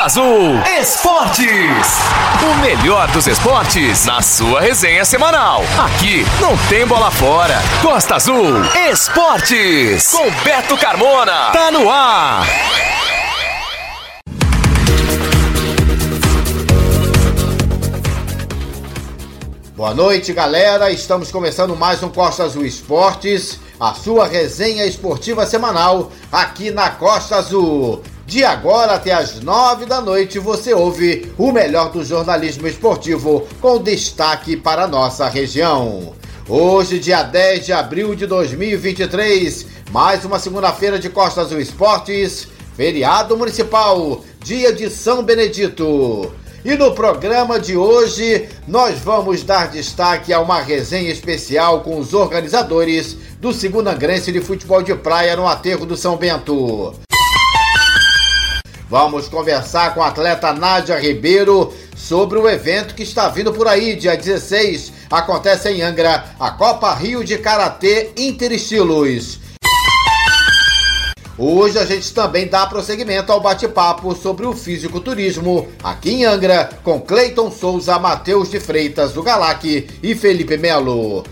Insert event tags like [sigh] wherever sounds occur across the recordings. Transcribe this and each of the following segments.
Costa Azul Esportes. O melhor dos esportes na sua resenha semanal. Aqui não tem bola fora. Costa Azul Esportes. Com Beto Carmona. Tá no ar. Boa noite, galera. Estamos começando mais um Costa Azul Esportes, a sua resenha esportiva semanal aqui na Costa Azul. De agora até as nove da noite você ouve o melhor do jornalismo esportivo com destaque para nossa região. Hoje, dia 10 de abril de 2023, mais uma segunda-feira de Costa Azul Esportes, feriado municipal, dia de São Benedito. E no programa de hoje, nós vamos dar destaque a uma resenha especial com os organizadores do segundo Angrense de Futebol de Praia no Aterro do São Bento. Vamos conversar com a atleta Nádia Ribeiro sobre o evento que está vindo por aí, dia 16, acontece em Angra, a Copa Rio de Karatê Interestilos. Hoje a gente também dá prosseguimento ao bate-papo sobre o fisiculturismo aqui em Angra com Cleiton Souza, Matheus de Freitas do Galac e Felipe Melo.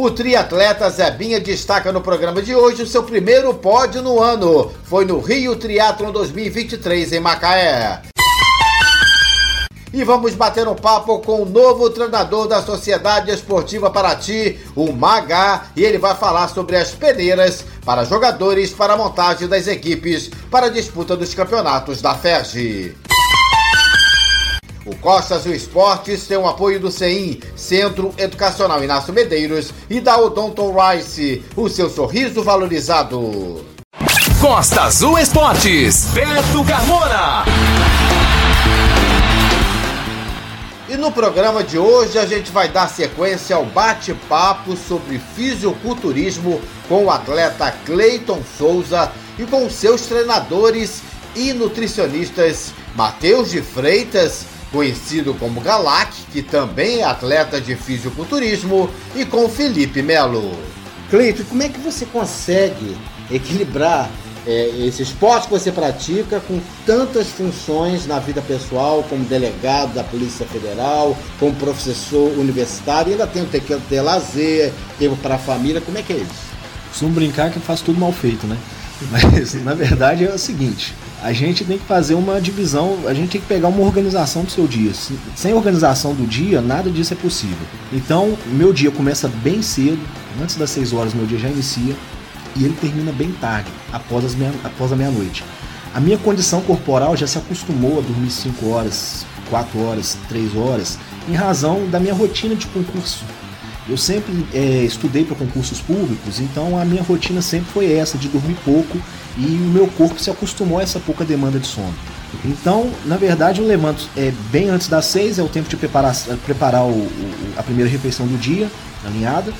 O triatleta Zebinha destaca no programa de hoje o seu primeiro pódio no ano. Foi no Rio Triathlon 2023 em Macaé. E vamos bater um papo com o novo treinador da Sociedade Esportiva Paraty, o Magá, e ele vai falar sobre as peneiras para jogadores para a montagem das equipes para a disputa dos campeonatos da FERJ. O Costa Azul Esportes tem o apoio do CEIM, Centro Educacional Inácio Medeiros, e da Odonton Rice, o seu sorriso valorizado. Costa Azul Esportes, Beto Carmona. E no programa de hoje a gente vai dar sequência ao bate-papo sobre fisiculturismo com o atleta Cleiton Souza e com seus treinadores e nutricionistas Matheus de Freitas, conhecido como Galac, que também é atleta de fisiculturismo, e com Felipe Melo. Cleiton, como é que você consegue equilibrar é, esse esporte que você pratica com tantas funções na vida pessoal, como delegado da Polícia Federal, como professor universitário, e ainda tem o ter que ter lazer, tempo para a família, como é que é isso? Costumo brincar que eu faço tudo mal feito, né? [laughs] Mas na verdade é o seguinte: a gente tem que fazer uma divisão, a gente tem que pegar uma organização do seu dia. Sem organização do dia, nada disso é possível. Então, meu dia começa bem cedo, antes das 6 horas, meu dia já inicia e ele termina bem tarde, após, as meia, após a meia-noite. A minha condição corporal já se acostumou a dormir 5 horas, 4 horas, 3 horas, em razão da minha rotina de concurso. Eu sempre é, estudei para concursos públicos, então a minha rotina sempre foi essa, de dormir pouco, e o meu corpo se acostumou a essa pouca demanda de sono. Então, na verdade, eu levanto é, bem antes das seis, é o tempo de preparar, preparar o, o, a primeira refeição do dia, alinhada.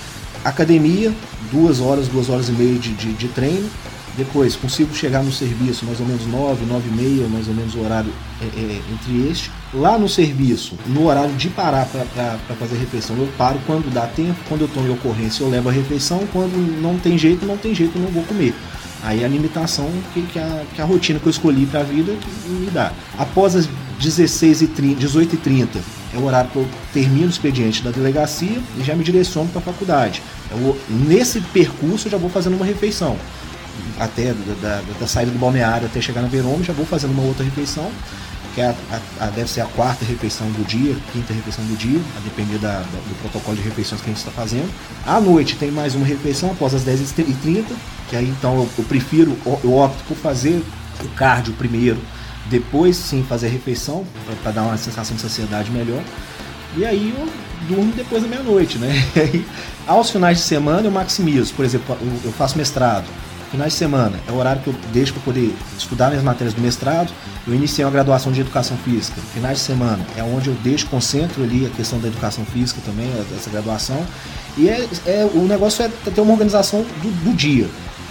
Academia, duas horas, duas horas e meia de, de, de treino. Depois consigo chegar no serviço mais ou menos nove, nove e meia, mais ou menos o horário é, é, entre este. Lá no serviço, no horário de parar para fazer a refeição, eu paro quando dá tempo, quando eu estou em ocorrência eu levo a refeição, quando não tem jeito, não tem jeito, não vou comer. Aí a limitação que, que, a, que a rotina que eu escolhi para a vida me dá. Após as 16 e 30, 18 e 30 é o horário que eu termino o expediente da delegacia e já me direciono para a faculdade. Eu, nesse percurso eu já vou fazendo uma refeição. Até da, da, da saída do balneário até chegar na Verôme, já vou fazendo uma outra refeição, que é a, a, a, deve ser a quarta refeição do dia, quinta refeição do dia, a depender da, do protocolo de refeições que a gente está fazendo. À noite tem mais uma refeição após as 10h30, que aí então eu, eu prefiro, eu opto por fazer o cardio primeiro depois sim fazer a refeição, para dar uma sensação de saciedade melhor. E aí eu durmo depois da meia-noite, né? E [laughs] aí, aos finais de semana eu maximizo. Por exemplo, eu faço mestrado. Finais de semana é o horário que eu deixo para poder estudar minhas matérias do mestrado. Eu iniciei uma graduação de educação física. Finais de semana é onde eu deixo, concentro ali a questão da educação física também, essa graduação. E é, é o negócio é ter uma organização do, do dia.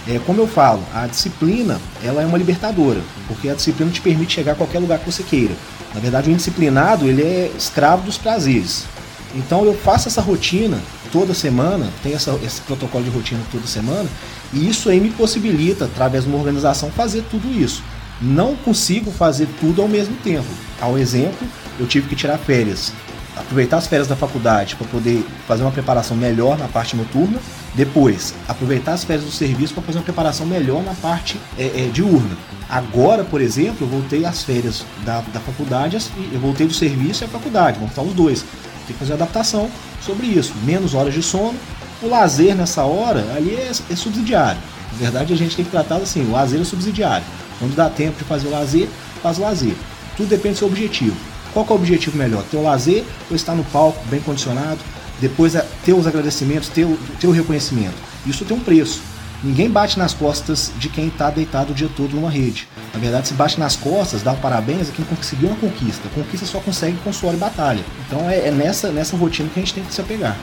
É, como eu falo, a disciplina ela é uma libertadora, porque a disciplina te permite chegar a qualquer lugar que você queira. Na verdade, o indisciplinado ele é escravo dos prazeres. Então eu faço essa rotina toda semana, tenho essa, esse protocolo de rotina toda semana, e isso aí me possibilita, através de uma organização, fazer tudo isso. não consigo fazer tudo ao mesmo tempo. Ao exemplo, eu tive que tirar férias, aproveitar as férias da faculdade para poder fazer uma preparação melhor na parte noturna, depois aproveitar as férias do serviço para fazer uma preparação melhor na parte é, é, diurna. Agora, por exemplo, eu voltei às férias da, da faculdade, eu voltei do serviço e a faculdade, vão estar os dois. Tem que fazer adaptação sobre isso. Menos horas de sono. O lazer nessa hora ali é, é subsidiário. Na verdade, a gente tem que tratar assim: o lazer é subsidiário. Quando dá tempo de fazer o lazer, faz o lazer. Tudo depende do seu objetivo. Qual é o objetivo melhor? Ter o lazer ou estar no palco, bem condicionado? Depois é ter os agradecimentos, ter o, ter o reconhecimento. Isso tem um preço. Ninguém bate nas costas de quem está deitado o dia todo numa rede. Na verdade, se bate nas costas, dá parabéns a quem conseguiu uma conquista. Conquista só consegue com suor e batalha. Então é, é nessa, nessa rotina que a gente tem que se apegar.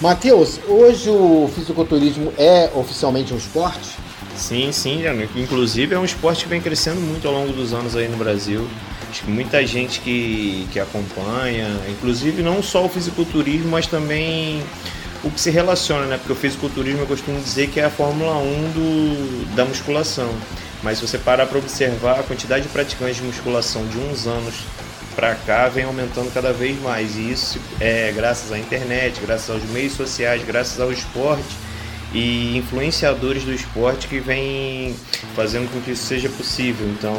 Matheus, hoje o fisiculturismo é oficialmente um esporte? Sim, sim, inclusive é um esporte que vem crescendo muito ao longo dos anos aí no Brasil. Acho que muita gente que, que acompanha, inclusive não só o fisiculturismo, mas também o que se relaciona, né? Porque o fisiculturismo eu costumo dizer que é a Fórmula 1 do, da musculação. Mas se você parar para observar, a quantidade de praticantes de musculação de uns anos para cá vem aumentando cada vez mais. E isso é graças à internet, graças aos meios sociais, graças ao esporte e influenciadores do esporte que vem fazendo com que isso seja possível. Então,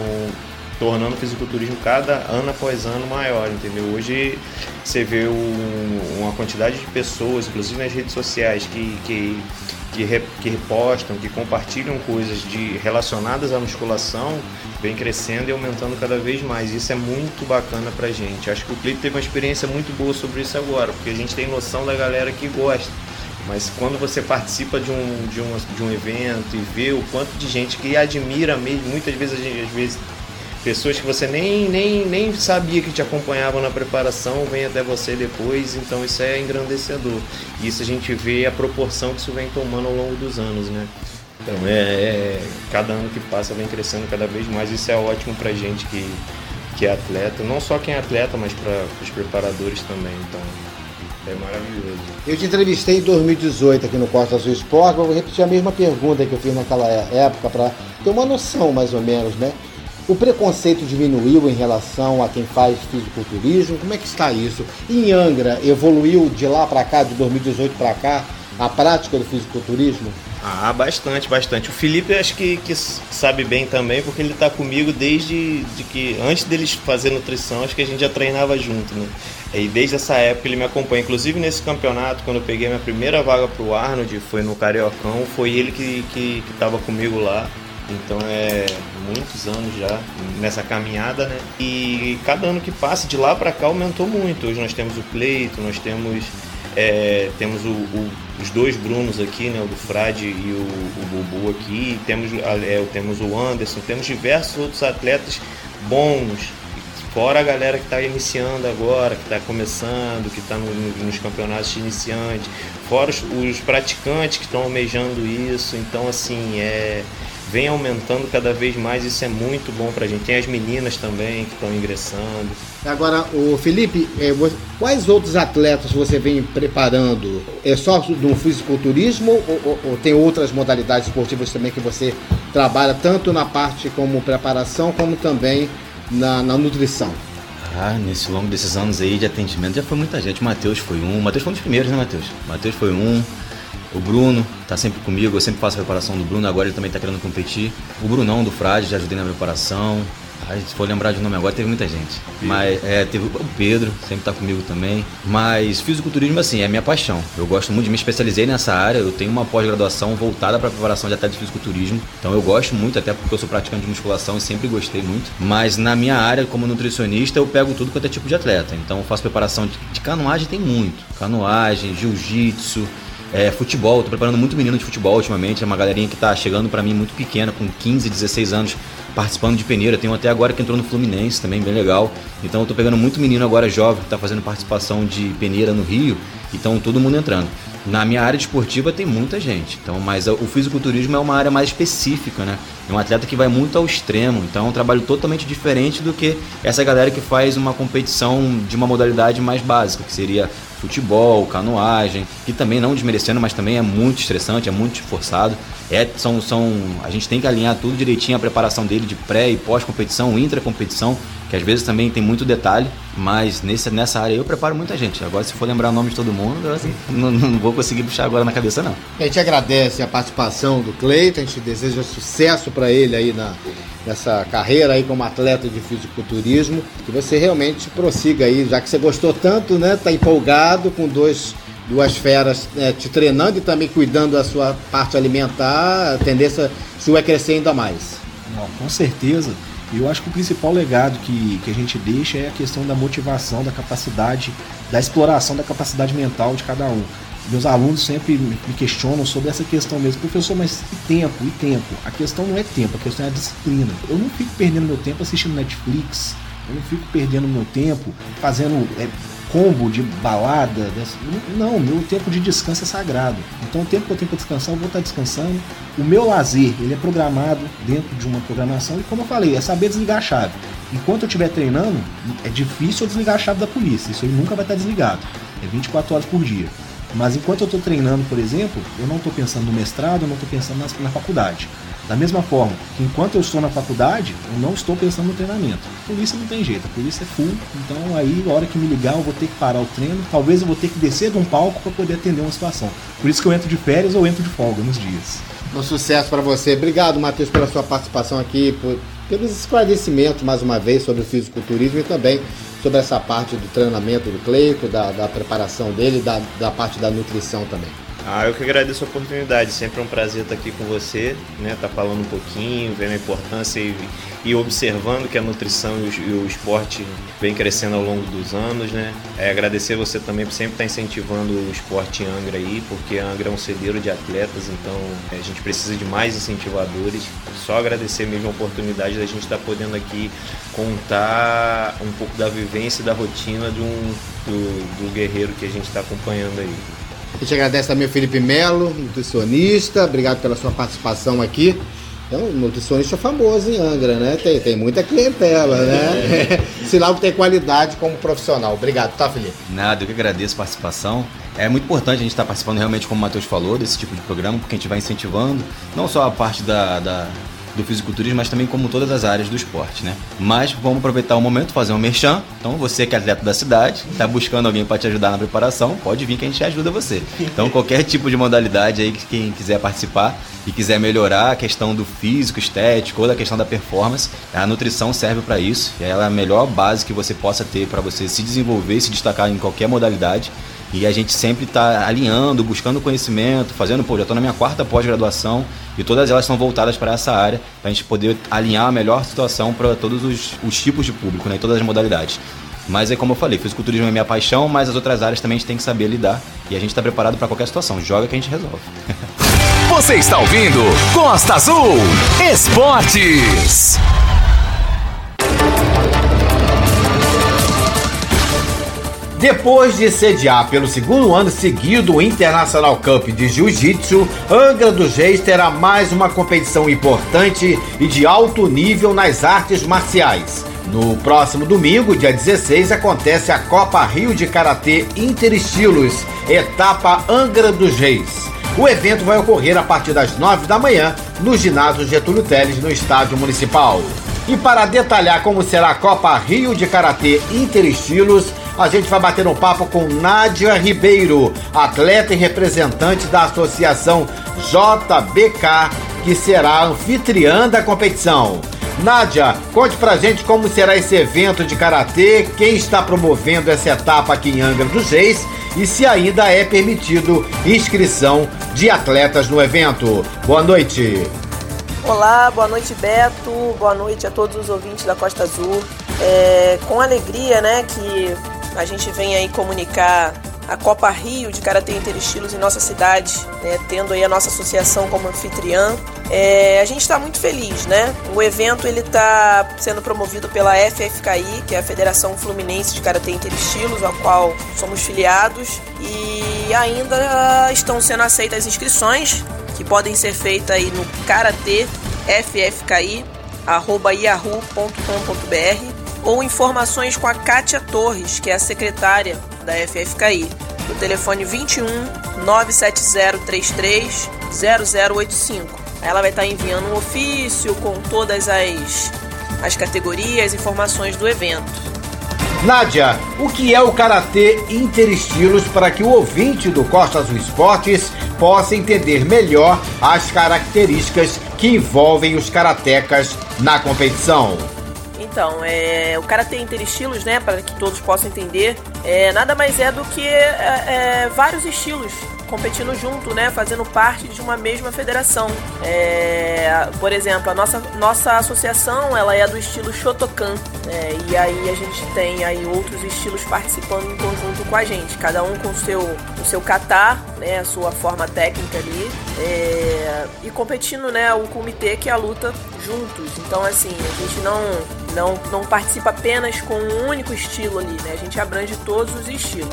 tornando o fisiculturismo cada ano após ano maior, entendeu? Hoje você vê um, uma quantidade de pessoas, inclusive nas redes sociais, que, que, que, re, que repostam, que compartilham coisas de, relacionadas à musculação, vem crescendo e aumentando cada vez mais. Isso é muito bacana pra gente. Acho que o Clipe teve uma experiência muito boa sobre isso agora, porque a gente tem noção da galera que gosta. Mas quando você participa de um, de um, de um evento e vê o quanto de gente que admira mesmo, muitas vezes, às vezes pessoas que você nem, nem, nem sabia que te acompanhavam na preparação vêm até você depois, então isso é engrandecedor. E isso a gente vê a proporção que isso vem tomando ao longo dos anos, né? Então é, é cada ano que passa vem crescendo cada vez mais, isso é ótimo pra gente que, que é atleta, não só quem é atleta, mas para os preparadores também, então é maravilhoso. Eu te entrevistei em 2018 aqui no Costa Azul Esporte, vou repetir a mesma pergunta que eu fiz naquela época para ter uma noção mais ou menos, né? O preconceito diminuiu em relação a quem faz fisiculturismo? Como é que está isso? Em Angra, evoluiu de lá para cá, de 2018 para cá, a prática do fisiculturismo? Ah, bastante, bastante. O Felipe acho que, que sabe bem também, porque ele está comigo desde de que antes deles fazer nutrição, acho que a gente já treinava junto, né? E desde essa época ele me acompanha. Inclusive nesse campeonato, quando eu peguei minha primeira vaga para o Arnold, foi no Cariocão, foi ele que estava que, que comigo lá. Então é muitos anos já nessa caminhada, né? E cada ano que passa de lá para cá aumentou muito. Hoje nós temos o Cleito, nós temos é, temos o, o, os dois Brunos aqui, né? O do Frade e o, o Bubu aqui. Temos, é, temos o Anderson, temos diversos outros atletas bons. Fora a galera que está iniciando agora, que está começando, que está no, nos campeonatos de iniciante, fora os, os praticantes que estão almejando isso. Então, assim, é, vem aumentando cada vez mais, isso é muito bom para a gente. Tem as meninas também que estão ingressando. Agora, o Felipe, é, quais outros atletas você vem preparando? É só do fisiculturismo ou, ou, ou, tem outras modalidades esportivas também que você trabalha tanto na parte como preparação como também na, na nutrição? Ah, nesse longo desses anos aí de atendimento já foi muita gente. O Matheus foi um. O Matheus foi um dos primeiros, né, Matheus? Matheus foi um. O Bruno tá sempre comigo, eu sempre faço a preparação do Bruno, agora ele também tá querendo competir. O Brunão do Frade, já ajudei na preparação. Ai, se for lembrar de nome agora, teve muita gente. Mas é, teve o Pedro, sempre tá comigo também. Mas fisiculturismo, assim, é minha paixão. Eu gosto muito, me especializei nessa área. Eu tenho uma pós-graduação voltada para preparação de atleta de fisiculturismo. Então eu gosto muito, até porque eu sou praticante de musculação e sempre gostei muito. Mas na minha área, como nutricionista, eu pego tudo quanto é tipo de atleta. Então eu faço preparação de, de canoagem, tem muito. Canoagem, jiu-jitsu é, futebol, tô preparando muito menino de futebol ultimamente, é uma galerinha que tá chegando para mim muito pequena, com 15, 16 anos, participando de peneira. Tem um até agora que entrou no Fluminense também, bem legal. Então eu tô pegando muito menino agora jovem que tá fazendo participação de peneira no Rio, então todo mundo entrando. Na minha área esportiva tem muita gente, então, mas o fisiculturismo é uma área mais específica, né? É um atleta que vai muito ao extremo, então é um trabalho totalmente diferente do que essa galera que faz uma competição de uma modalidade mais básica, que seria futebol, canoagem, que também não desmerecendo, mas também é muito estressante, é muito esforçado. É, são, são, a gente tem que alinhar tudo direitinho, a preparação dele de pré e pós-competição, intra-competição, que às vezes também tem muito detalhe, mas nesse, nessa área eu preparo muita gente. Agora, se for lembrar o nome de todo mundo, assim, [laughs] não, não, vou conseguir puxar agora na cabeça, não. A gente agradece a participação do Cleiton, a gente deseja sucesso para ele aí na, nessa carreira aí como atleta de fisiculturismo, que você realmente prossiga aí, já que você gostou tanto, né? Tá empolgado com dois duas feras é, te treinando e também cuidando da sua parte alimentar, a tendência sua é crescer ainda mais. Não, com certeza. Eu acho que o principal legado que, que a gente deixa é a questão da motivação, da capacidade, da exploração da capacidade mental de cada um. Meus alunos sempre me questionam sobre essa questão mesmo. Professor, mas e tempo? E tempo? A questão não é tempo, a questão é a disciplina. Eu não fico perdendo meu tempo assistindo Netflix, eu não fico perdendo meu tempo fazendo é, combo de balada. Não, meu tempo de descanso é sagrado. Então o tempo que eu tenho para descansar, eu vou estar descansando. O meu lazer, ele é programado dentro de uma programação e como eu falei, é saber desligar a chave. Enquanto eu estiver treinando, é difícil eu desligar a chave da polícia. Isso aí nunca vai estar desligado. É 24 horas por dia. Mas enquanto eu estou treinando, por exemplo, eu não estou pensando no mestrado, eu não estou pensando na, na faculdade. Da mesma forma que enquanto eu estou na faculdade, eu não estou pensando no treinamento. Polícia não tem jeito, a polícia é full, então aí a hora que me ligar eu vou ter que parar o treino, talvez eu vou ter que descer de um palco para poder atender uma situação. Por isso que eu entro de férias ou entro de folga nos dias. Um sucesso para você. Obrigado, Matheus, pela sua participação aqui, por, pelos esclarecimentos mais uma vez sobre o fisiculturismo e também sobre essa parte do treinamento do Cleito, da, da preparação dele, da, da parte da nutrição também. Ah, eu que agradeço a oportunidade. Sempre é um prazer estar aqui com você, né? Tá falando um pouquinho, vendo a importância e, e observando que a nutrição e o, e o, esporte vem crescendo ao longo dos anos, né? É, agradecer você também por sempre estar incentivando o esporte em Angra aí, porque Angra é um celeiro de atletas, então é, a gente precisa de mais incentivadores. Só agradecer mesmo a oportunidade da gente estar podendo aqui contar um pouco da vivência e da rotina de um, do, do guerreiro que a gente está acompanhando aí. A gente agradece também o Felipe Melo, nutricionista. Obrigado pela sua participação aqui. É um nutricionista famoso em Angra, né? Tem, tem muita clientela, né? [laughs] Sinal que tem qualidade como profissional. Obrigado, tá, Felipe? Nada, eu que agradeço a participação. É muito importante a gente estar participando realmente, como o Matheus falou, desse tipo de programa, porque a gente vai incentivando não só a parte da, da do fisiculturismo, mas também como todas as áreas do esporte, né? Mas vamos aproveitar o momento, fazer um merchan. Então, você que é atleta da cidade, está buscando alguém para te ajudar na preparação, pode vir que a gente ajuda você. Então, qualquer tipo de modalidade aí que quem quiser participar e quiser melhorar a questão do físico, estético ou da questão da performance, a nutrição serve para isso. Ela é a melhor base que você possa ter para você se desenvolver e se destacar em qualquer modalidade. E a gente sempre está alinhando, buscando conhecimento, fazendo, pô, já estou na minha quarta pós-graduação e todas elas são voltadas para essa área, para a gente poder alinhar a melhor situação para todos os, os, tipos de público, né, todas as modalidades. Mas é como eu falei, fisiculturismo é minha paixão, mas as outras áreas também a gente tem que saber lidar e a gente está preparado para qualquer situação. Joga que a gente resolve. [laughs] Você está ouvindo Costa Azul Esportes. Depois de sediar pelo segundo ano seguido o International Cup de Jiu-Jitsu, Angra dos Reis terá mais uma competição importante e de alto nível nas artes marciais. No próximo domingo, dia 16, acontece a Copa Rio de Karatê Interestilos, etapa Angra dos Reis. O evento vai ocorrer a partir das 9 da manhã no ginásio Getúlio Teles, no estádio municipal. E para detalhar como será a Copa Rio de Karatê Interestilos, a gente vai bater um papo com Nádia Ribeiro, atleta e representante da Associação JBK, que será anfitriã da competição. Nádia, conte pra gente como será esse evento de karatê, quem está promovendo essa etapa aqui em Angra dos Reis e se ainda é permitido inscrição de atletas no evento. Boa noite. Olá, boa noite Beto, boa noite a todos os ouvintes da Costa Azul. É, com alegria, né, que a gente vem aí comunicar a Copa Rio de Karatê Interestilos em nossa cidade, né, tendo aí a nossa associação como anfitriã. É, a gente está muito feliz, né? O evento ele está sendo promovido pela FFKI, que é a Federação Fluminense de Karatê Interestilos, a qual somos filiados, e ainda estão sendo aceitas inscrições que podem ser feitas aí no karatê ou informações com a Kátia Torres, que é a secretária da FFKI. no telefone 21 97033 0085. Ela vai estar enviando um ofício com todas as, as categorias, informações do evento. Nádia, o que é o Karatê Interestilos para que o ouvinte do Costa Azul Esportes possa entender melhor as características que envolvem os karatecas na competição? Então, é, o Karatê Interestilos, né, para que todos possam entender, é, nada mais é do que é, é vários estilos competindo junto, né, fazendo parte de uma mesma federação. É, por exemplo, a nossa, nossa associação ela é do estilo Shotokan, né, e aí a gente tem aí outros estilos participando em conjunto com a gente, cada um com o seu, o seu kata, né, a sua forma técnica ali, é, e competindo, né, o comitê que é a luta juntos. Então, assim, a gente não, não, não participa apenas com um único estilo ali, né, a gente abrange todos os estilos.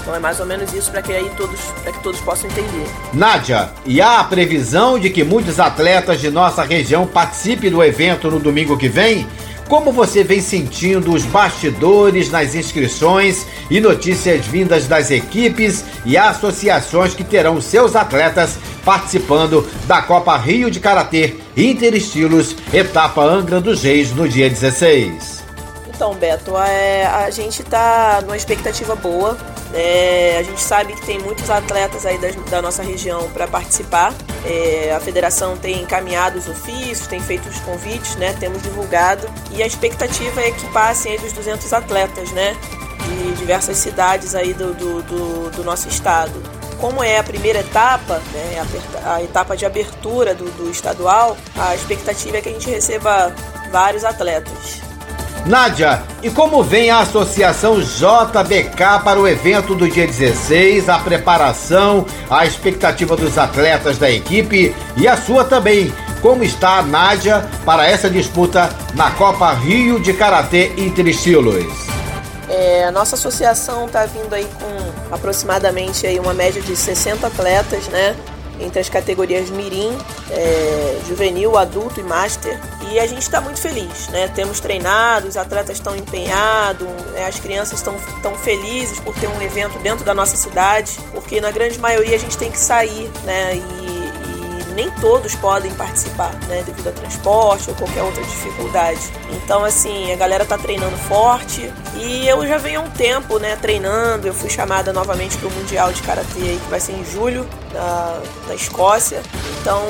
Então é mais ou menos isso para que aí todos, para que todos possam entender. Nádia, e há a previsão de que muitos atletas de nossa região participem do evento no domingo que vem? Como você vem sentindo os bastidores nas inscrições e notícias vindas das equipes e associações que terão seus atletas participando da Copa Rio de Karatê Interestilos, etapa Angra dos Reis, no dia 16? Então, Beto, é, a gente está numa expectativa boa. É, a gente sabe que tem muitos atletas aí da, da nossa região para participar. É, a federação tem encaminhado os ofícios, tem feito os convites, né? Temos divulgado e a expectativa é que passem aí dos 200 atletas, né? De diversas cidades aí do, do, do, do nosso estado. Como é a primeira etapa, né? A, a etapa de abertura do, do estadual, a expectativa é que a gente receba vários atletas. Nádia, e como vem a associação JBK para o evento do dia 16, a preparação, a expectativa dos atletas da equipe e a sua também? Como está a Nádia para essa disputa na Copa Rio de Karatê Interestilos? É, a nossa associação está vindo aí com aproximadamente aí uma média de 60 atletas, né? Entre as categorias Mirim, é, Juvenil, Adulto e Master. E a gente está muito feliz, né? Temos treinado, os atletas estão empenhados, né? as crianças estão tão felizes por ter um evento dentro da nossa cidade, porque na grande maioria a gente tem que sair, né? E nem todos podem participar, né, devido a transporte ou qualquer outra dificuldade. Então, assim, a galera tá treinando forte e eu já venho há um tempo, né, treinando. Eu fui chamada novamente para o Mundial de Karatê aí, que vai ser em julho, na, na Escócia. Então,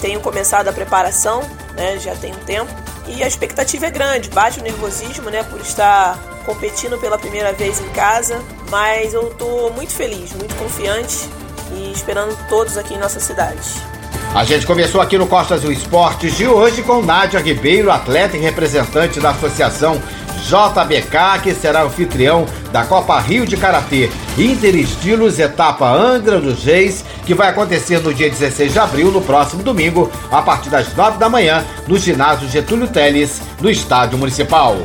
tenho começado a preparação, né, já tem um tempo. E a expectativa é grande, bate o nervosismo, né, por estar competindo pela primeira vez em casa, mas eu tô muito feliz, muito confiante e esperando todos aqui em nossa cidade. A gente começou aqui no Costa Azul Esportes de hoje com Nádia Ribeiro, atleta e representante da Associação JBK, que será anfitrião da Copa Rio de Karatê Interestilos Etapa Angra dos Reis, que vai acontecer no dia 16 de abril, no próximo domingo, a partir das 9 da manhã, no ginásio Getúlio Teles, no Estádio Municipal.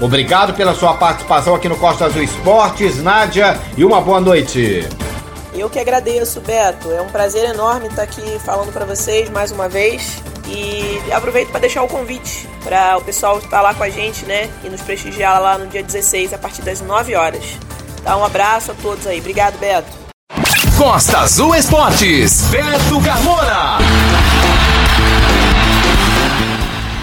Obrigado pela sua participação aqui no Costa Azul Esportes, Nádia, e uma boa noite. Eu que agradeço, Beto. É um prazer enorme estar aqui falando para vocês mais uma vez. E aproveito para deixar o convite para o pessoal estar lá com a gente, né? E nos prestigiar lá no dia 16, a partir das 9 horas. Dá um abraço a todos aí. Obrigado, Beto. Costa Azul Esportes, Beto Carmona.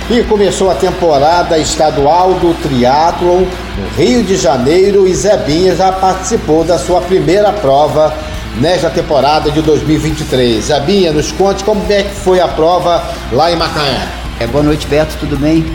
E começou a temporada estadual do triatlon no Rio de Janeiro e Zebinha já participou da sua primeira prova nesta temporada de 2023. Zabinha, nos conte como é que foi a prova lá em Macaé. É, boa noite, Beto, tudo bem?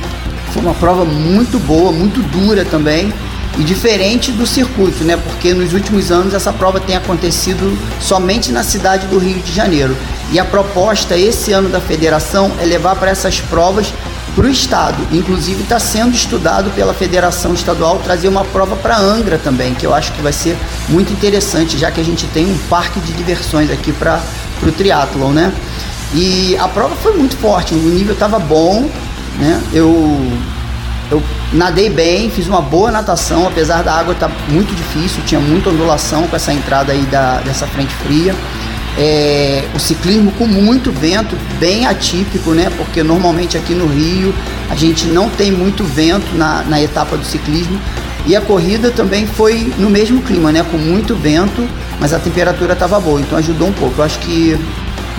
Foi uma prova muito boa, muito dura também e diferente do circuito, né? Porque nos últimos anos essa prova tem acontecido somente na cidade do Rio de Janeiro. E a proposta esse ano da federação é levar para essas provas para o estado. Inclusive está sendo estudado pela Federação Estadual trazer uma prova para Angra também, que eu acho que vai ser muito interessante, já que a gente tem um parque de diversões aqui para o triatlon, né? E a prova foi muito forte, o nível estava bom, né? Eu eu nadei bem, fiz uma boa natação, apesar da água estar tá muito difícil, tinha muita ondulação com essa entrada aí da, dessa frente fria. É, o ciclismo com muito vento, bem atípico, né? Porque normalmente aqui no Rio a gente não tem muito vento na, na etapa do ciclismo. E a corrida também foi no mesmo clima, né? Com muito vento mas a temperatura estava boa, então ajudou um pouco. Eu acho que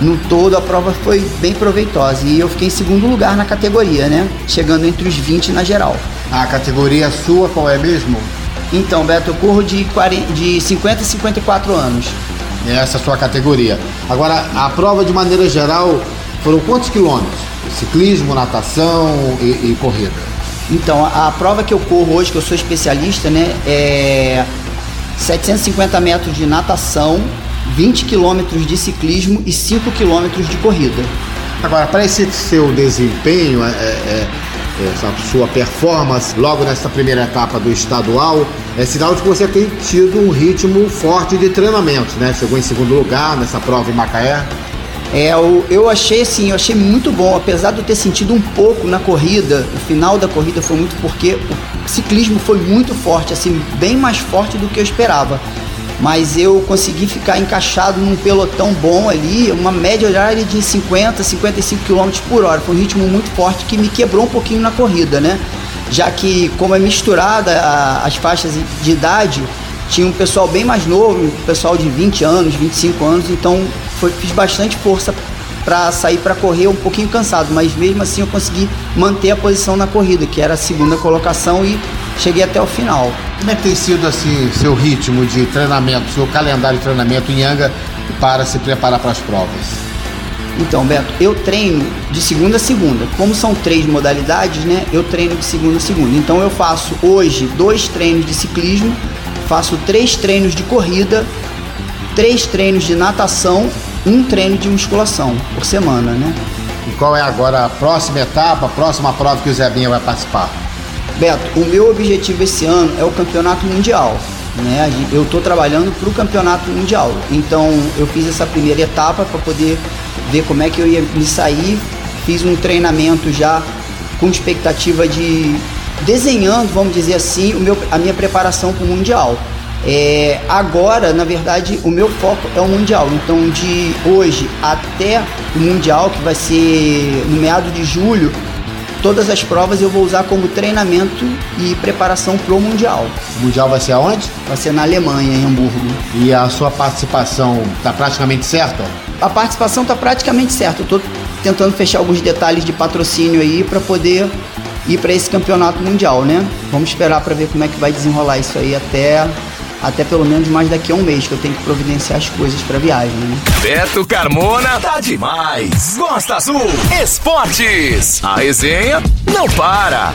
no todo a prova foi bem proveitosa e eu fiquei em segundo lugar na categoria, né? Chegando entre os 20 na geral. A categoria sua qual é mesmo? Então, Beto, eu corro de, 40, de 50 a 54 anos. Essa é a sua categoria. Agora, a prova de maneira geral foram quantos quilômetros? Ciclismo, natação e, e corrida? Então, a, a, prova que eu corro hoje, que eu sou especialista, né, é 750 metros de natação, 20 quilômetros de ciclismo e 5 quilômetros de corrida. Agora, para esse seu desempenho, é, é, é, essa sua performance logo nessa primeira etapa do estadual, é sinal de que você tem tido um ritmo forte de treinamento, né? Chegou em segundo lugar nessa prova em Macaé. É, eu, eu achei assim, eu achei muito bom, apesar de eu ter sentido um pouco na corrida, o final da corrida foi muito porque o ciclismo foi muito forte, assim, bem mais forte do que eu esperava. Mas eu consegui ficar encaixado num pelotão bom ali, uma média horária de 50, 55 km por hora. Foi um ritmo muito forte que me quebrou um pouquinho na corrida, né? Já que, como é misturada a, as faixas de idade, tinha um pessoal bem mais novo, um pessoal de 20 anos, 25 anos, então foi, fiz bastante força para sair para correr um pouquinho cansado, mas mesmo assim eu consegui manter a posição na corrida, que era a segunda colocação e cheguei até o final. Como é que tem sido assim seu ritmo de treinamento, seu calendário de treinamento em Anga para se preparar para as provas? Então, Beto, eu treino de segunda a segunda. Como são três modalidades, né? Eu treino de segunda a segunda. Então eu faço hoje dois treinos de ciclismo, faço três treinos de corrida, três treinos de natação, um treino de musculação por semana, né? E qual é agora a próxima etapa, a próxima prova que o Zebinha vai participar? Beto, o meu objetivo esse ano é o campeonato mundial. Né? Eu estou trabalhando para o campeonato mundial. Então eu fiz essa primeira etapa para poder ver como é que eu ia me sair. Fiz um treinamento já com expectativa de desenhando, vamos dizer assim, o meu, a minha preparação para o mundial. É, agora, na verdade, o meu foco é o Mundial. Então, de hoje até o Mundial, que vai ser no meado de julho, todas as provas eu vou usar como treinamento e preparação para o Mundial. O Mundial vai ser aonde? Vai ser na Alemanha, em Hamburgo. E a sua participação está praticamente certa? A participação está praticamente certa. Eu estou tentando fechar alguns detalhes de patrocínio aí para poder ir para esse campeonato mundial, né? Vamos esperar para ver como é que vai desenrolar isso aí até até pelo menos mais daqui a um mês que eu tenho que providenciar as coisas para viagem. Né? Beto Carmona tá demais. Gosta Azul Esportes. A resenha não para.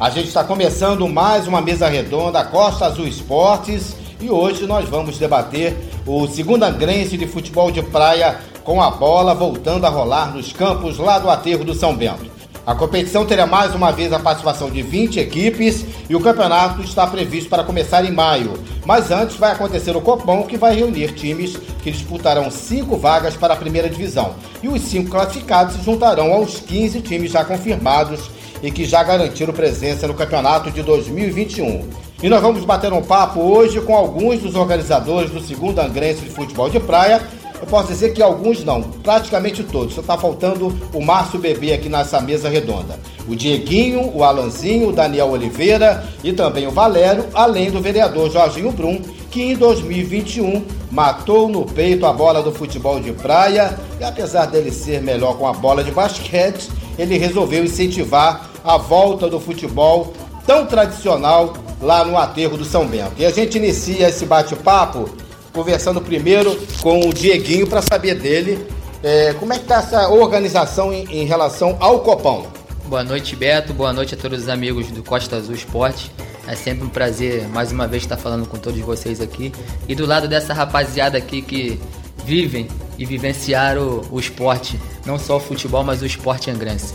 A gente está começando mais uma mesa redonda Costa Azul Esportes e hoje nós vamos debater o segundo angrense de futebol de praia com a bola voltando a rolar nos campos lá do aterro do São Bento. A competição terá mais uma vez a participação de 20 equipes e o campeonato está previsto para começar em maio. Mas antes vai acontecer o Copão, que vai reunir times que disputarão cinco vagas para a primeira divisão. E os cinco classificados se juntarão aos 15 times já confirmados e que já garantiram presença no campeonato de 2021. E nós vamos bater um papo hoje com alguns dos organizadores do segundo Angrense de Futebol de Praia eu posso dizer que alguns não, praticamente todos. Só está faltando o Márcio Bebê aqui nessa mesa redonda. O Dieguinho, o Alanzinho, o Daniel Oliveira e também o Valério, além do vereador Jorginho Brum, que em 2021 matou no peito a bola do futebol de praia e apesar dele ser melhor com a bola de basquete, ele resolveu incentivar a volta do futebol tão tradicional lá no aterro do São Bento. E a gente inicia esse bate-papo conversando primeiro com o Dieguinho para saber dele é, como é que está essa organização em, em, relação ao Copão. Boa noite, Beto. Boa noite a todos os amigos do Costa Azul Esporte. É sempre um prazer, mais uma vez, estar falando com todos vocês aqui. E do lado dessa rapaziada aqui que vivem e vivenciaram o, o esporte, não só o futebol, mas o esporte angrense.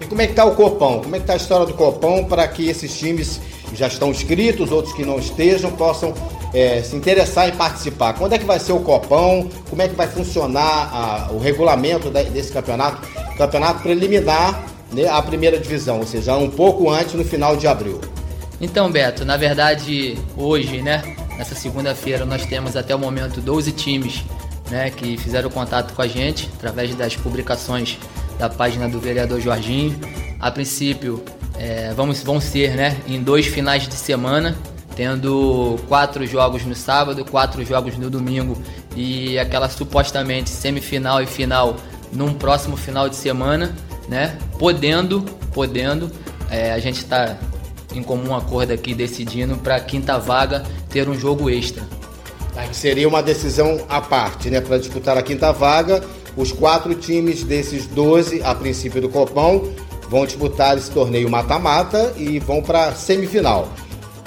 E como é que está o Copão? Como é que está a história do Copão para que esses times já estão inscritos, outros que não estejam, possam é, se interessar em participar. Quando é que vai ser o Copão? Como é que vai funcionar a, o regulamento desse campeonato? Campeonato preliminar né, à primeira divisão, ou seja, um pouco antes, no final de abril. Então, Beto, na verdade, hoje, né, nessa segunda-feira, nós temos até o momento 12 times né, que fizeram contato com a gente através das publicações da página do vereador Jorginho. A princípio, é, vamos, vão ser né, em dois finais de semana, tendo quatro jogos no sábado, quatro jogos no domingo e aquela supostamente semifinal e final num próximo final de semana, né? Podendo, podendo, é, a gente está em comum acordo aqui decidindo para a quinta vaga ter um jogo extra. Seria uma decisão à parte, né? Para disputar a quinta vaga, os quatro times desses 12, a princípio do Copão, vão disputar esse torneio mata-mata e vão para semifinal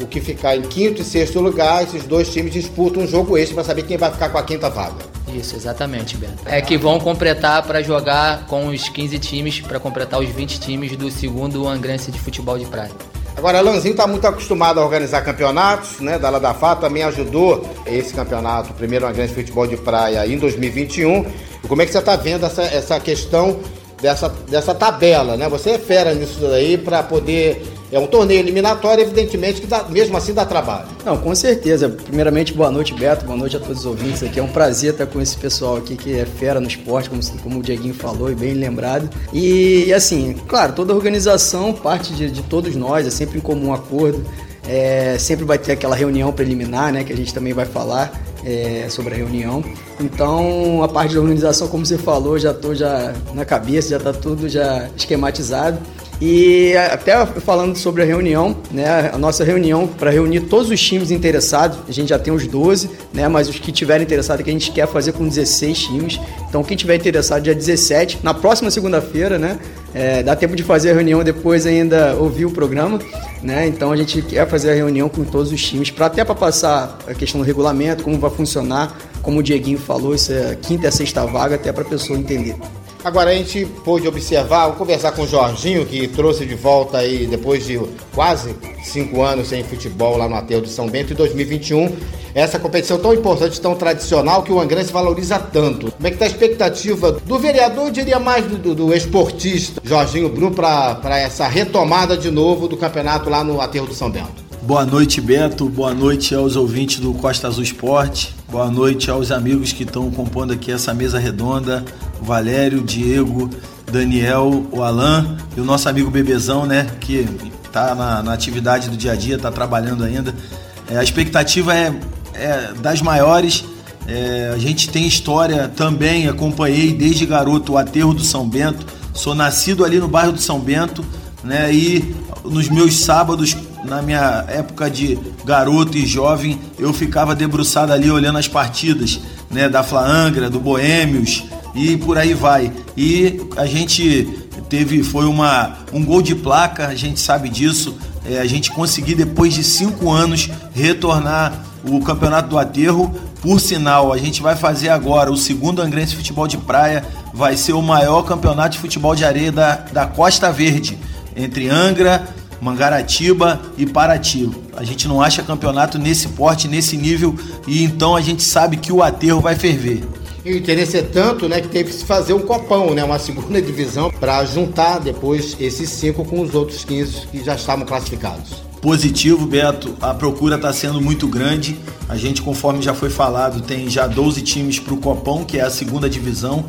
o que ficar em quinto e sexto lugar, esses dois times disputam um jogo extra para saber quem vai ficar com a quinta vaga. Isso, exatamente, Beto. É que vão completar para jogar com os 15 times, para completar os 20 times do segundo Angrense de futebol de praia. Agora, Alanzinho está muito acostumado a organizar campeonatos, né? Da Ladafá também ajudou esse campeonato, o primeiro Angrense de futebol de praia em 2021. E como é que você está vendo essa, essa questão dessa, dessa tabela, né? Você é fera nisso daí para poder é um torneio eliminatório, evidentemente, que dá, mesmo assim dá trabalho. Não, com certeza. Primeiramente, boa noite, Beto. Boa noite a todos os ouvintes aqui. É um prazer estar com esse pessoal aqui que é fera no esporte, como, como o Dieguinho falou e bem lembrado. E, assim, claro, toda organização parte de, de todos nós, é sempre em comum acordo. É, sempre vai ter aquela reunião preliminar, né, que a gente também vai falar é, sobre a reunião. Então, a parte da organização, como você falou, já estou já na cabeça, já está tudo já esquematizado. E até falando sobre a reunião, né, a nossa reunião para reunir todos os times interessados, a gente já tem os 12, né, mas os que tiverem interessado é que a gente quer fazer com 16 times. Então quem tiver interessado dia 17, na próxima segunda-feira, né, é, dá tempo de fazer a reunião depois ainda ouvir o programa, né? Então a gente quer fazer a reunião com todos os times para até para passar a questão do regulamento, como vai funcionar, como o Dieguinho falou, isso é quinta e sexta vaga até para a pessoa entender. Agora a gente pôde observar, vou conversar com o Jorginho, que trouxe de volta aí depois de quase cinco anos sem futebol lá no Aterro de São Bento, em 2021, essa competição tão importante, tão tradicional, que o Angrense valoriza tanto. Como é que está a expectativa do vereador, eu diria mais do, do, do esportista, Jorginho Bruno, para essa retomada de novo do campeonato lá no Aterro do São Bento? Boa noite, Beto. Boa noite aos ouvintes do Costa Azul Esporte. Boa noite aos amigos que estão compondo aqui essa mesa redonda. O Valério, o Diego, Daniel, o Alan e o nosso amigo Bebezão, né? Que está na, na, atividade do dia a dia, está trabalhando ainda. É, a expectativa é, é das maiores. É, a gente tem história também, acompanhei desde garoto o aterro do São Bento. Sou nascido ali no bairro do São Bento, né? E nos meus sábados na minha época de garoto e jovem, eu ficava debruçado ali olhando as partidas, né, da Flaangra, do Boêmios e por aí vai. E a gente teve, foi uma, um gol de placa, a gente sabe disso, é, a gente conseguiu depois de cinco anos retornar o Campeonato do Aterro. Por sinal, a gente vai fazer agora o segundo Angrense Futebol de Praia, vai ser o maior campeonato de futebol de areia da, da Costa Verde, entre Angra, Mangaratiba e Paraty. A gente não acha campeonato nesse porte, nesse nível, e então a gente sabe que o aterro vai ferver. E o interesse é tanto, né, que teve que se fazer um copão, né, uma segunda divisão, para juntar depois esses cinco com os outros 15 que já estavam classificados. Positivo, Beto. A procura está sendo muito grande. A gente, conforme já foi falado, tem já 12 times para o Copão, que é a segunda divisão.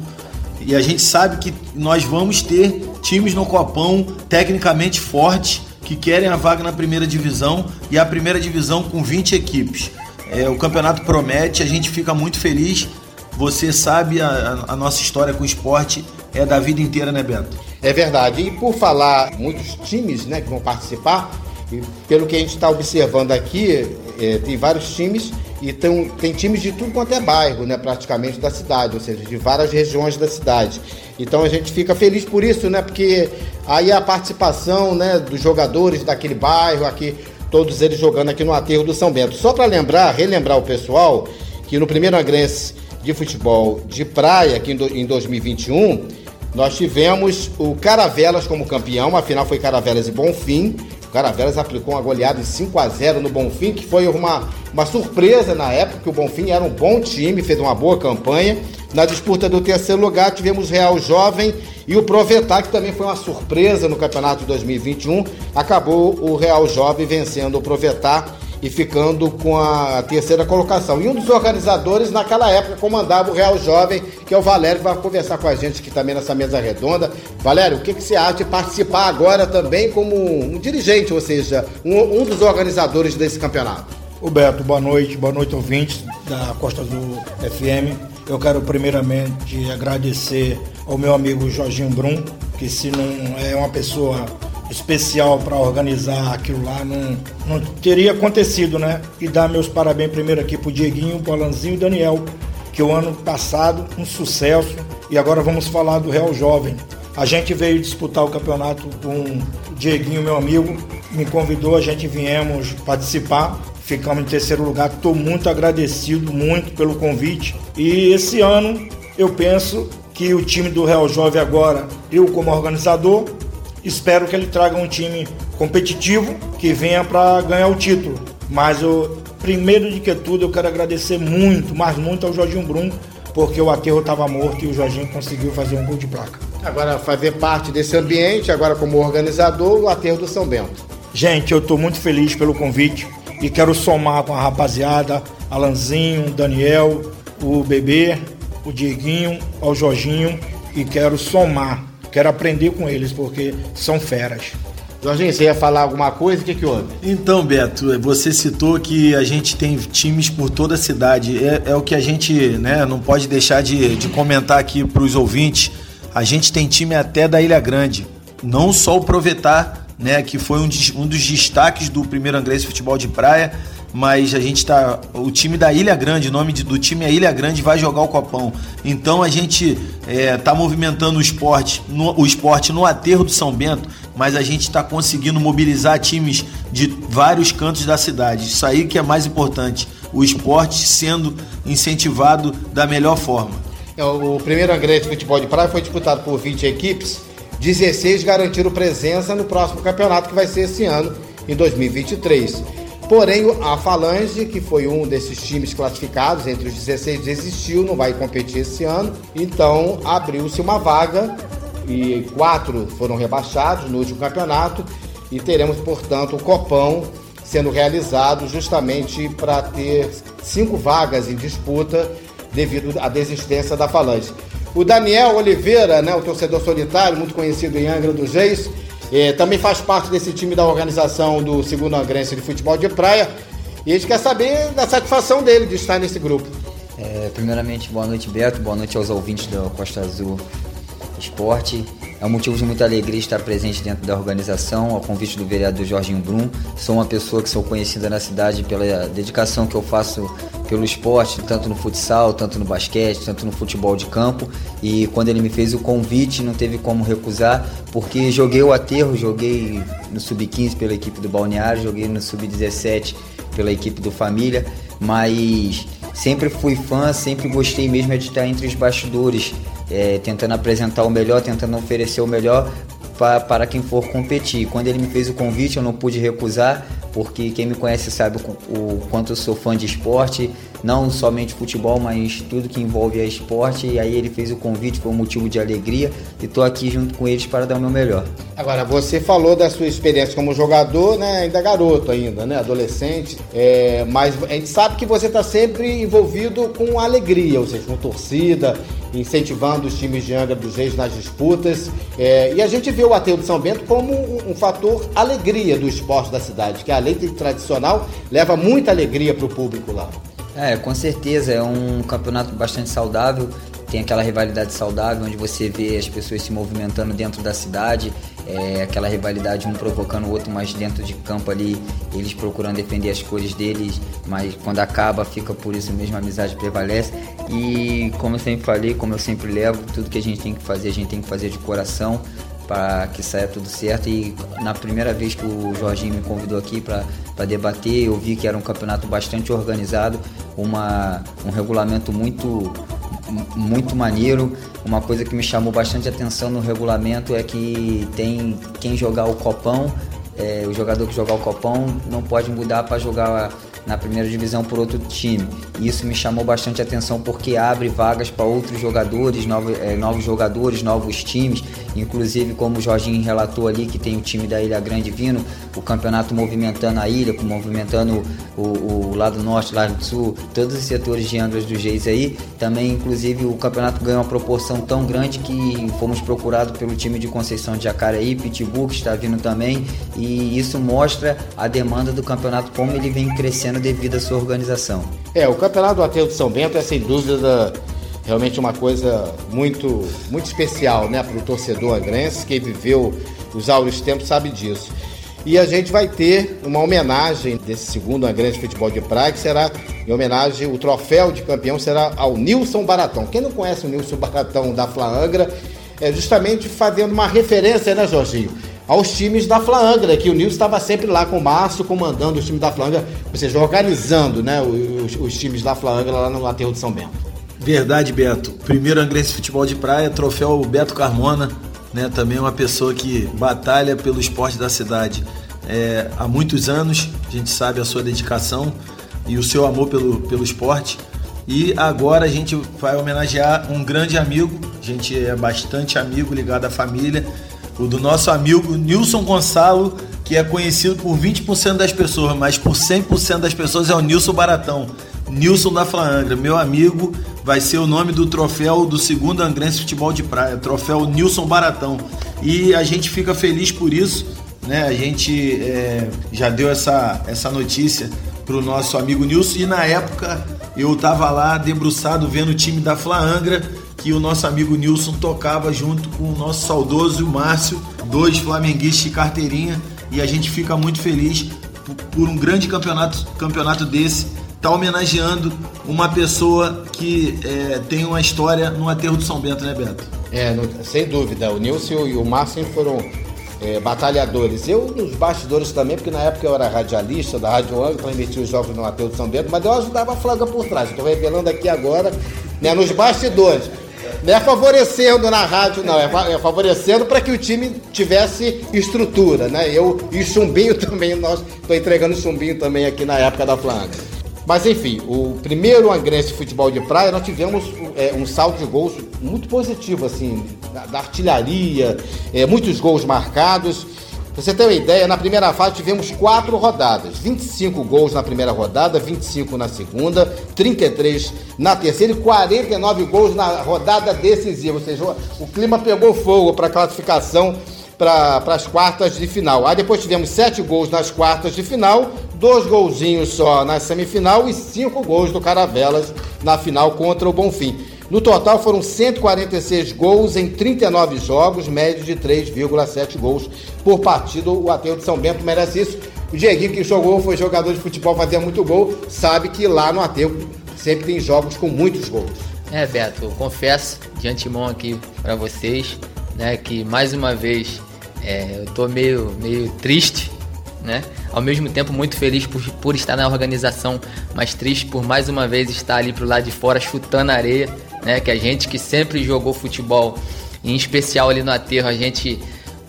E a gente sabe que nós vamos ter times no Copão tecnicamente fortes que querem a vaga na primeira divisão e a primeira divisão com 20 equipes. É, o campeonato promete, a gente fica muito feliz. Você sabe, a, a nossa história com o esporte é da vida inteira, né, Beto? É verdade. E por falar muitos times né, que vão participar, pelo que a gente está observando aqui, é, tem vários times e tem, tem times de tudo quanto é bairro, né, praticamente da cidade, ou seja, de várias regiões da cidade. Então a gente fica feliz por isso, né, porque aí a participação, né, dos jogadores daquele bairro aqui, todos eles jogando aqui no aterro do São Bento. Só para lembrar, relembrar o pessoal que no primeiro agrense de futebol de praia aqui em 2021 nós tivemos o Caravelas como campeão, afinal foi Caravelas e Bonfim. Caravelas aplicou uma goleada de 5 a 0 no Bonfim, que foi uma, uma surpresa na época, que o Bonfim era um bom time, fez uma boa campanha. Na disputa do terceiro lugar, tivemos Real Jovem e o Provetar, que também foi uma surpresa no campeonato de 2021. Acabou o Real Jovem vencendo o Provetar e ficando com a terceira colocação. E um dos organizadores naquela época comandava o Real Jovem, que é o Valério, que vai conversar com a gente aqui também nessa mesa redonda. Valério, o que, que você acha de participar agora também como um dirigente, ou seja, um, um dos organizadores desse campeonato? O Beto, boa noite, boa noite ouvintes da Costa Azul FM. Eu quero primeiramente agradecer ao meu amigo Jorginho Brum, que se não é uma pessoa especial para organizar aquilo lá, não, não teria acontecido, né? E dar meus parabéns primeiro aqui pro Dieguinho, pro Alanzinho e Daniel, que o ano passado um sucesso e agora vamos falar do Real Jovem. A gente veio disputar o campeonato com o Dieguinho, meu amigo, me convidou, a gente viemos participar, ficamos em terceiro lugar. Estou muito agradecido, muito pelo convite. E esse ano eu penso que o time do Real Jovem agora, eu como organizador, Espero que ele traga um time competitivo que venha para ganhar o título. Mas eu, primeiro de que tudo, eu quero agradecer muito, mas muito ao Jorginho Brum, porque o aterro estava morto e o Jorginho conseguiu fazer um gol de placa. Agora, fazer parte desse ambiente, agora como organizador, o aterro do São Bento. Gente, eu estou muito feliz pelo convite e quero somar com a rapaziada, Alanzinho, Daniel, o Bebê, o Dieguinho, ao Jorginho e quero somar Quero aprender com eles, porque são feras. Jorginho, você ia falar alguma coisa? O que, que houve? Então, Beto, você citou que a gente tem times por toda a cidade. É, é o que a gente né, não pode deixar de, de comentar aqui para os ouvintes. A gente tem time até da Ilha Grande. Não só o Provetar, né, que foi um, um dos destaques do primeiro Angrense Futebol de Praia, mas a gente tá. O time da Ilha Grande, o nome de, do time é Ilha Grande, vai jogar o Copão. Então a gente é, tá movimentando o esporte, no, o esporte no aterro do São Bento, mas a gente está conseguindo mobilizar times de vários cantos da cidade. Isso aí que é mais importante. O esporte sendo incentivado da melhor forma. É, o primeiro Angrense Futebol de Praia foi disputado por 20 equipes. 16 garantiram presença no próximo campeonato que vai ser esse ano, em 2023. Porém, a Falange, que foi um desses times classificados entre os 16, desistiu, não vai competir esse ano. Então, abriu-se uma vaga e quatro foram rebaixados no último campeonato e teremos, portanto, o Copão sendo realizado justamente para ter cinco vagas em disputa devido à desistência da Falange. O Daniel Oliveira, né, o torcedor solitário, muito conhecido em Angra dos Reis, é, também faz parte desse time da organização do segundo Angrense de Futebol de Praia. E a gente quer saber da satisfação dele de estar nesse grupo. É, primeiramente, boa noite, Beto. Boa noite aos ouvintes da Costa Azul Esporte. É um motivo de muita alegria estar presente dentro da organização, ao convite do vereador Jorginho Brum. Sou uma pessoa que sou conhecida na cidade pela dedicação que eu faço pelo esporte, tanto no futsal, tanto no basquete, tanto no futebol de campo. E quando ele me fez o convite, não teve como recusar, porque joguei o aterro, joguei no sub-15 pela equipe do Balneário, joguei no sub-17 pela equipe do Família, mas sempre fui fã, sempre gostei mesmo de estar entre os bastidores é, tentando apresentar o melhor, tentando oferecer o melhor pra, para quem for competir. Quando ele me fez o convite, eu não pude recusar, porque quem me conhece sabe o, o quanto eu sou fã de esporte, não somente futebol, mas tudo que envolve esporte. E aí ele fez o convite, foi um motivo de alegria e estou aqui junto com eles para dar o meu melhor. Agora, você falou da sua experiência como jogador, né? Ainda garoto ainda, né? Adolescente. É, mas a gente sabe que você está sempre envolvido com alegria, ou seja, com torcida, incentivando os times de Angra dos Reis nas disputas. É, e a gente vê o Aterro de São Bento como um, um, fator alegria do esporte da cidade, que a lei tradicional leva muita alegria para o público lá. É, com certeza, é um campeonato bastante saudável, tem aquela rivalidade saudável onde você vê as pessoas se movimentando dentro da cidade, é, aquela rivalidade um provocando o outro, mas dentro de campo ali eles procurando defender as cores deles, mas quando acaba fica por isso mesmo a amizade prevalece. E como eu sempre falei, como eu sempre levo, tudo que a gente tem que fazer, a gente tem que fazer de coração para que saia tudo certo. E na primeira vez que o Jorginho me convidou aqui para debater, eu vi que era um campeonato bastante organizado, uma, um regulamento muito muito maneiro. Uma coisa que me chamou bastante atenção no regulamento é que tem quem jogar o copão, é, o jogador que jogar o copão não pode mudar para jogar na primeira divisão por outro time. Isso me chamou bastante atenção porque abre vagas para outros jogadores, novos, é, novos jogadores, novos times. Inclusive como o Jorginho relatou ali, que tem o time da Ilha Grande vindo, o campeonato movimentando a ilha, movimentando o, o lado norte, lado sul, todos os setores de Angra dos Reis aí. Também, inclusive, o campeonato ganhou uma proporção tão grande que fomos procurados pelo time de Conceição de Jacareí, Pitbull, que está vindo também, e isso mostra a demanda do campeonato, como ele vem crescendo devido à sua organização. É, o campeonato do Aterro de São Bento é sem dúvida realmente uma coisa muito, muito especial né, para o torcedor angrense, quem viveu os áureos tempos sabe disso. E a gente vai ter uma homenagem desse segundo Angrense Futebol de Praia, que será em homenagem, o troféu de campeão será ao Nilson Baratão. Quem não conhece o Nilson Baratão da Flaangra, é justamente fazendo uma referência, né, Jorginho? Aos times da Flaangra, que o Nilson estava sempre lá com o Márcio, comandando os times da Flaangra, ou seja, organizando né, os, os times da Flaangra lá no Aterro de São Bento. Verdade, Beto. Primeiro Angrense Futebol de Praia, troféu Beto Carmona, né? Também uma pessoa que batalha pelo esporte da cidade é, há muitos anos. A gente sabe a sua dedicação e o seu amor pelo, pelo esporte. E agora a gente vai homenagear um grande amigo, a gente é bastante amigo, ligado à família, o do nosso amigo Nilson Gonçalo, que é conhecido por 20% das pessoas, mas por 100% das pessoas é o Nilson Baratão. Nilson da Flaangra, meu amigo, vai ser o nome do troféu do segundo Angrense Futebol de Praia, troféu Nilson Baratão. E a gente fica feliz por isso, né? A gente é, já deu essa, essa notícia para o nosso amigo Nilson e na época eu estava lá debruçado vendo o time da Flaangra que o nosso amigo Nilson tocava junto com o nosso saudoso Márcio, dois flamenguistas de carteirinha e a gente fica muito feliz por um grande campeonato, campeonato desse tá homenageando uma pessoa que é, tem uma história no aterro de São Bento, né, Beto? É, no, sem dúvida. O Nilson e o Márcio foram é, batalhadores. Eu nos bastidores também, porque na época eu era radialista da Rádio Angra, transmitia os jogos no aterro de São Bento, mas eu ajudava a flaga por trás. Estou revelando aqui agora, né, nos bastidores. Não é favorecendo na rádio, não, é, é favorecendo para que o time tivesse estrutura, né? Eu e chumbinho [laughs] também, nós estou entregando chumbinho também aqui na época da Flanga. Mas enfim, o primeiro Angrense Futebol de Praia, nós tivemos é, um salto de gols muito positivo, assim, da, da artilharia, é, muitos gols marcados. Pra você ter uma ideia, na primeira fase tivemos quatro rodadas: 25 gols na primeira rodada, 25 na segunda, 33 na terceira e 49 gols na rodada decisiva. Ou seja, o clima pegou fogo para a classificação para as quartas de final. Aí depois tivemos sete gols nas quartas de final, dois golzinhos só na semifinal e cinco gols do Caravelas na final contra o Bonfim. No total foram 146 gols em 39 jogos, médio de 3,7 gols por partida. O Ateu de São Bento merece isso. O Dieguinho que jogou, foi jogador de futebol, fazia muito gol, sabe que lá no Ateu sempre tem jogos com muitos gols. É, Beto, confesso de antemão aqui para vocês, né, que mais uma vez é, eu tô meio, meio triste, né? Ao mesmo tempo muito feliz por, por estar na organização, mas triste por mais uma vez estar ali pro lado de fora chutando areia, né? Que a gente que sempre jogou futebol, em especial ali no aterro, a gente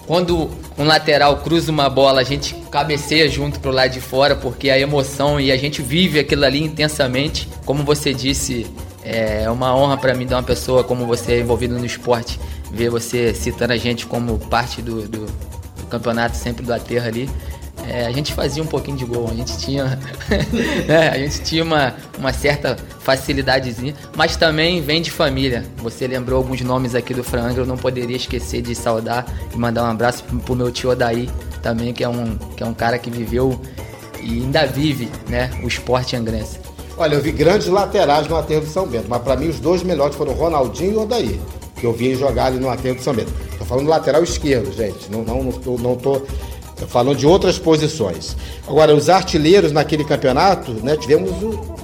quando um lateral cruza uma bola, a gente cabeceia junto pro lado de fora, porque a emoção e a gente vive aquilo ali intensamente. Como você disse, é uma honra para mim dar uma pessoa como você envolvido no esporte ver você citando a gente como parte do, do, do campeonato sempre do aterro ali. É, a gente fazia um pouquinho de gol, a gente tinha, [laughs] é, a gente tinha uma, uma certa facilidadezinha, mas também vem de família. Você lembrou alguns nomes aqui do Frangra, eu não poderia esquecer de saudar e mandar um abraço pro meu tio Odaí também, que é um, que é um cara que viveu e ainda vive né, o esporte angrense. Olha, eu vi grandes laterais no aterro de São Bento, mas para mim os dois melhores foram Ronaldinho e Odaí que eu vi jogar ali no Aterro de São Bento. Estou falando lateral esquerdo, gente. Não, não, não, não tô falando de outras posições. Agora, os artilheiros naquele campeonato, né? Tivemos,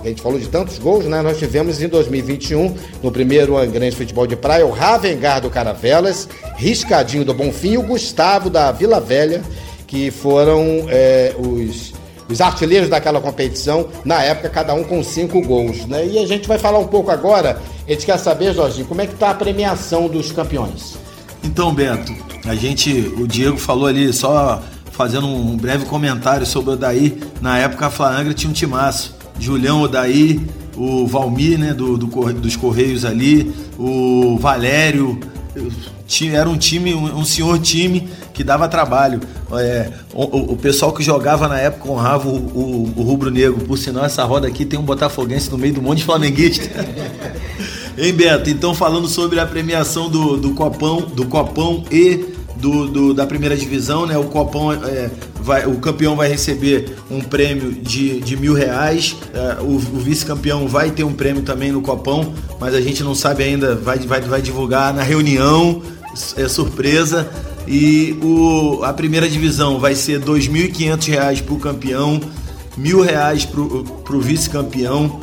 a gente falou de tantos gols, né? Nós tivemos em 2021, no primeiro grande futebol de praia, o Ravengar do Caravelas, Riscadinho do Bonfim e o Gustavo da Vila Velha, que foram é, os os artilheiros daquela competição, na época, cada um com cinco gols. Né? E a gente vai falar um pouco agora, a gente quer saber, Jorginho, como é que está a premiação dos campeões? Então, Beto, a gente, o Diego falou ali, só fazendo um breve comentário sobre o Odaí, na época a Flaangra tinha um timaço, Julião Odaí, o Valmir, né, do, do, dos Correios ali, o Valério, era um time, um, senhor time que dava trabalho. É, o, o, pessoal que jogava na época honrava o, o, o rubro-negro. Por sinal, essa roda aqui tem um botafoguense no meio do monte de flamenguista. [laughs] hein, Beto? Então, falando sobre a premiação do, do Copão, do Copão e do, do, da primeira divisão, né? O Copão é, vai, o campeão vai receber um prêmio de, de mil reais, é, o, o vice-campeão vai ter um prêmio também no Copão, mas a gente não sabe ainda, vai, vai, vai divulgar na reunião, é surpresa. E o, a primeira divisão vai ser R$ 2.500 para o campeão, R$ 1.000 para o vice-campeão,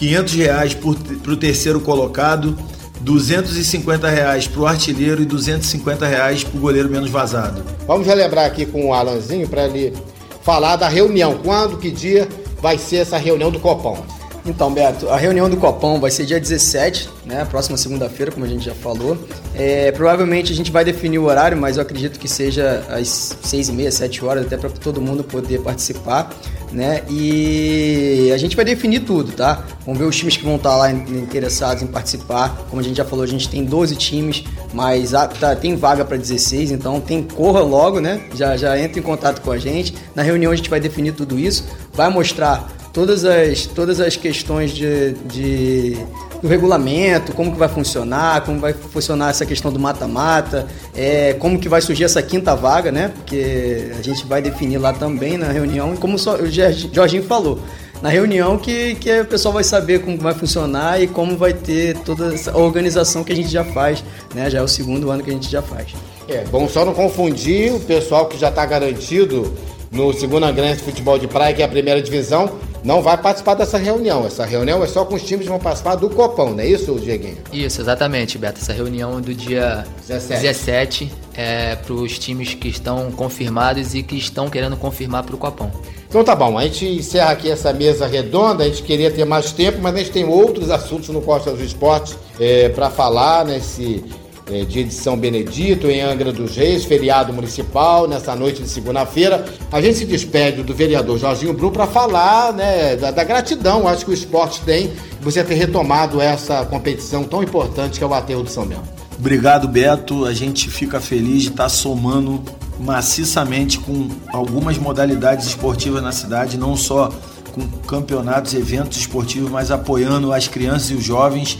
R$ 500 para o terceiro colocado 250 reais para o artilheiro e 250 reais para o goleiro menos vazado. Vamos relembrar aqui com o Alanzinho para ele falar da reunião. Quando, que dia vai ser essa reunião do Copão? Então, Beto, a reunião do Copão vai ser dia 17, né? Próxima segunda-feira, como a gente já falou. É, provavelmente a gente vai definir o horário, mas eu acredito que seja às 6 e meia, 7 horas, até para todo mundo poder participar, né? E a gente vai definir tudo, tá? Vamos ver os times que vão estar lá interessados em participar. Como a gente já falou, a gente tem 12 times, mas tá, tem vaga para 16, então tem corra logo, né? Já, já entra em contato com a gente. Na reunião a gente vai definir tudo isso, vai mostrar todas as, todas as questões de, de, do regulamento, como que vai funcionar, como vai funcionar essa questão do mata-mata, é, como que vai surgir essa quinta vaga, né? Porque a gente vai definir lá também na reunião, e como o Jorginho falou, na reunião que, que o pessoal vai saber como vai funcionar e como vai ter toda essa organização que a gente já faz, né? Já é o segundo ano que a gente já faz. É, bom só não confundir o pessoal que já está garantido no segundo grande futebol de praia, que é a primeira divisão, não vai participar dessa reunião. Essa reunião é só com os times que vão participar do Copão, não é isso, Dieguinho? Isso, exatamente, Beto. Essa reunião do dia 17, 17 é para os times que estão confirmados e que estão querendo confirmar para o Copão. Então tá bom, a gente encerra aqui essa mesa redonda, a gente queria ter mais tempo, mas a gente tem outros assuntos no Costa do Esporte é, para falar nesse é, dia de São Benedito, em Angra dos Reis, feriado municipal, nessa noite de segunda-feira. A gente se despede do vereador Jorginho Brum para falar né, da, da, gratidão, acho que o esporte tem, você ter retomado essa competição tão importante que é o Aterro do São Mel. Obrigado, Beto. A gente fica feliz de estar tá somando maciçamente com algumas modalidades esportivas na cidade, não só com campeonatos, eventos esportivos, mas apoiando as crianças e os jovens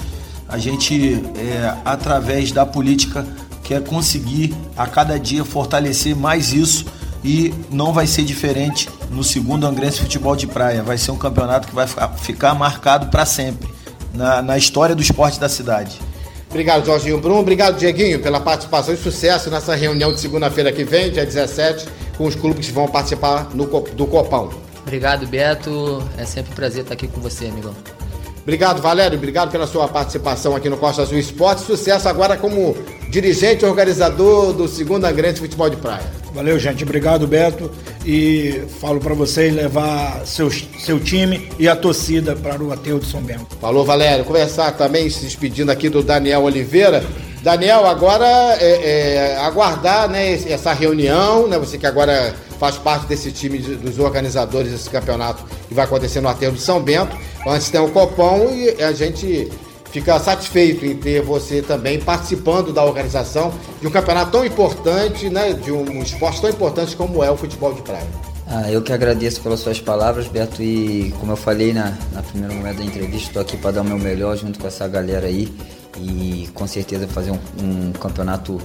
a gente, é, através da política, quer conseguir a cada dia fortalecer mais isso e não vai ser diferente no segundo Angrense Futebol de Praia. Vai ser um campeonato que vai ficar marcado para sempre na, na história do esporte da cidade. Obrigado, Jorginho Brum. Obrigado, Dieguinho, pela participação e sucesso nessa reunião de segunda-feira que vem, dia 17, com os clubes que vão participar no, do Copão. Obrigado, Beto. É sempre um prazer estar aqui com você, amigão. Obrigado, Valério. Obrigado pela sua participação aqui no Costa Azul Esporte. Sucesso agora como dirigente e organizador do segundo Grande Futebol de Praia. Valeu, gente. Obrigado, Beto. E falo para vocês levar seu, seu time e a torcida para o Ateu de São Bento. Falou, Valério. Conversar também, se despedindo aqui do Daniel Oliveira. Daniel, agora é, é, aguardar né, essa reunião, né? Você que agora faz parte desse time de, dos organizadores desse campeonato que vai acontecer no Aterro de São Bento. Antes tem o Copão e a gente fica satisfeito em ter você também participando da organização de um campeonato tão importante, né? De um esporte tão importante como é o futebol de praia. Ah, eu que agradeço pelas suas palavras, Beto, e como eu falei na, na primeira momento da entrevista, estou aqui para dar o meu melhor junto com essa galera aí e com certeza fazer um, um campeonato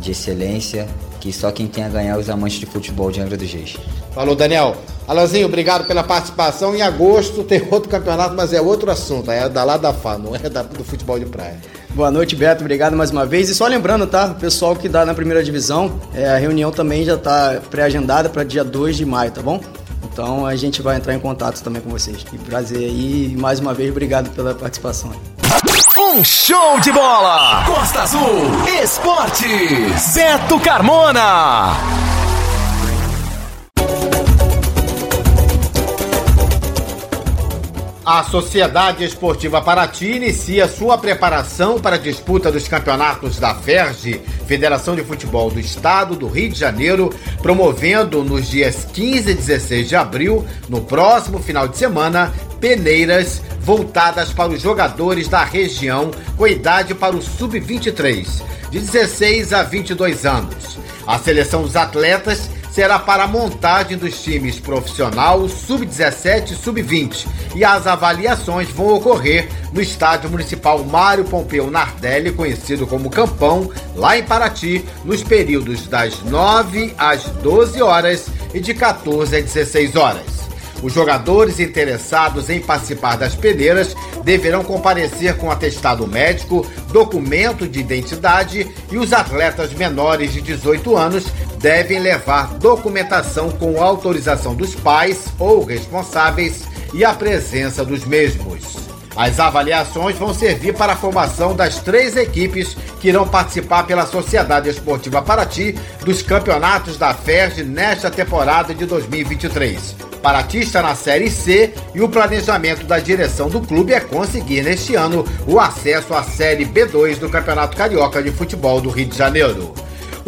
de excelência que só quem tem a ganhar é os amantes de futebol de Angra dos Reis. Falou, Daniel. Alanzinho, obrigado pela participação. Em agosto tem outro campeonato, mas é outro assunto. É da lá da FA, não é da, do futebol de praia. Boa noite, Beto. Obrigado mais uma vez. E só lembrando, tá? O pessoal que dá na primeira divisão, é, a reunião também já está pré-agendada para dia 2 de maio, tá bom? Então a gente vai entrar em contato também com vocês. Que prazer aí. E mais uma vez, obrigado pela participação. Um show de bola! Costa Azul Esportes. Beto Carmona. A Sociedade Esportiva Paraty inicia sua preparação para a disputa dos campeonatos da FERJ, Federação de Futebol do Estado do Rio de Janeiro, promovendo nos dias 15 e 16 de abril, no próximo final de semana, peneiras voltadas para os jogadores da região com idade para o sub-23, de 16 a 22 anos. A seleção dos atletas será para a montagem dos times profissional, sub-17 e sub-20. E as avaliações vão ocorrer no Estádio Municipal Mário Pompeu Nardelli, conhecido como Campão, lá em Paraty, nos períodos das 9 às 12 horas e de 14 às 16 horas. Os jogadores interessados em participar das peneiras deverão comparecer com atestado médico, documento de identidade e os atletas menores de 18 anos devem levar documentação com autorização dos pais ou responsáveis e a presença dos mesmos. As avaliações vão servir para a formação das três equipes que irão participar pela Sociedade Esportiva Paraty dos campeonatos da FERJ nesta temporada de 2023. Paraty está na Série C e o planejamento da direção do clube é conseguir neste ano o acesso à Série B2 do Campeonato Carioca de Futebol do Rio de Janeiro.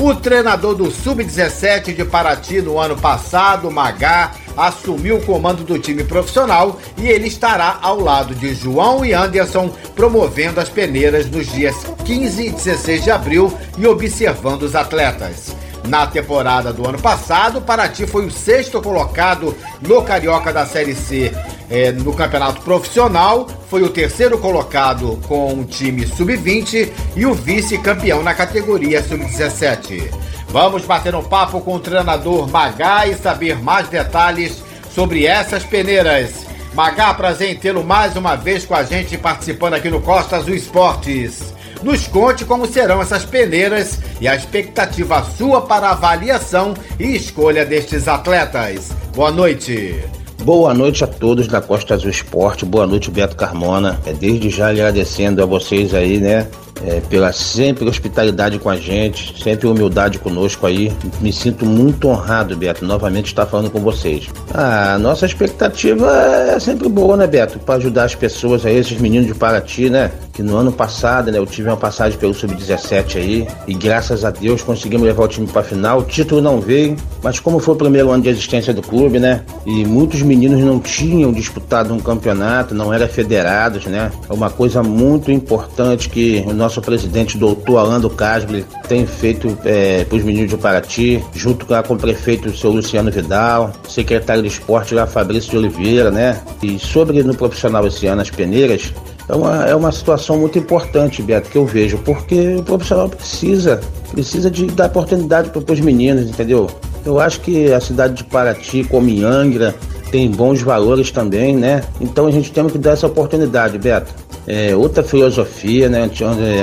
O treinador do Sub-17 de Paraty no ano passado, Magá, assumiu o comando do time profissional e ele estará ao lado de João e Anderson promovendo as peneiras nos dias 15 e 16 de abril e observando os atletas. Na temporada do ano passado, Paraty foi o sexto colocado no Carioca da Série C é, no campeonato profissional, foi o terceiro colocado com um time sub-20 e o vice-campeão na categoria sub-17. Vamos bater um papo com o treinador Magá e saber mais detalhes sobre essas peneiras. Magá, prazer em tê-lo mais uma vez com a gente participando aqui no Costa Azul Esportes. Nos conte como serão essas peneiras e a expectativa sua para avaliação e escolha destes atletas. Boa noite. Boa noite a todos da Costa Azul Esporte, boa noite Beto Carmona. É desde já agradecendo a vocês aí, né, é, pela sempre hospitalidade com a gente, sempre humildade conosco aí. Me sinto muito honrado, Beto, novamente estar falando com vocês. A nossa expectativa é sempre boa, né, Beto? Para ajudar as pessoas aí, esses meninos de Paraty, né? Que no ano passado, né, eu tive uma passagem pelo Sub-17 aí e graças a Deus conseguimos levar o time para a final. O título não veio, mas como foi o primeiro ano de existência do clube, né? E muitos meninos não tinham disputado um campeonato, não eram federados, né? É uma coisa muito importante que o nosso nosso presidente, doutor Alando Casble, tem feito é, para os meninos de Paraty, junto com, com o prefeito, o seu Luciano Vidal, secretário de esporte lá, Fabrício de Oliveira, né? E sobre no profissional esse ano, as peneiras, é uma, é uma situação muito importante, Beto, que eu vejo, porque o profissional precisa, precisa de dar oportunidade para os meninos, entendeu? Eu acho que a cidade de Paraty, como em Angra, tem bons valores também, né? Então a gente tem que dar essa oportunidade, Beto é, outra filosofia, né?